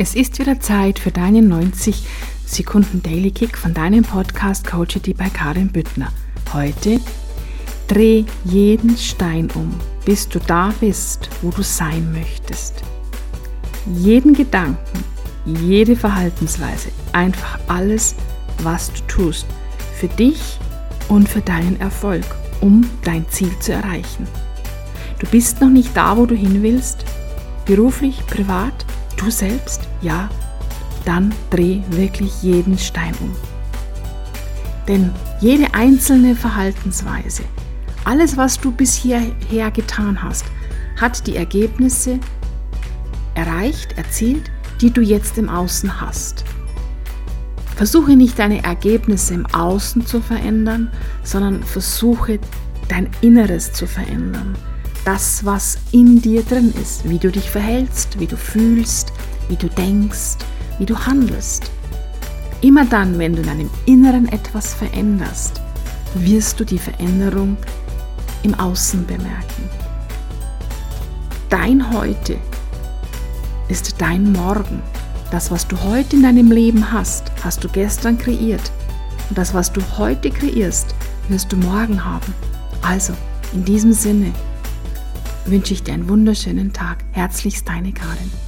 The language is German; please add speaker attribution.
Speaker 1: Es ist wieder Zeit für deinen 90 Sekunden Daily Kick von deinem Podcast Coachity bei Karin Büttner. Heute dreh jeden Stein um, bis du da bist, wo du sein möchtest. Jeden Gedanken, jede Verhaltensweise, einfach alles, was du tust, für dich und für deinen Erfolg, um dein Ziel zu erreichen. Du bist noch nicht da, wo du hin willst, beruflich, privat, du selbst, ja, dann dreh wirklich jeden Stein um. Denn jede einzelne Verhaltensweise, alles, was du bis hierher getan hast, hat die Ergebnisse erreicht, erzielt, die du jetzt im Außen hast. Versuche nicht deine Ergebnisse im Außen zu verändern, sondern versuche dein Inneres zu verändern das, was in dir drin ist, wie du dich verhältst, wie du fühlst, wie du denkst, wie du handelst. Immer dann, wenn du in deinem Inneren etwas veränderst, wirst du die Veränderung im Außen bemerken. Dein Heute ist dein Morgen. Das, was du heute in deinem Leben hast, hast du gestern kreiert. Und das, was du heute kreierst, wirst du morgen haben. Also, in diesem Sinne, wünsche ich dir einen wunderschönen Tag. Herzlichst deine Karin.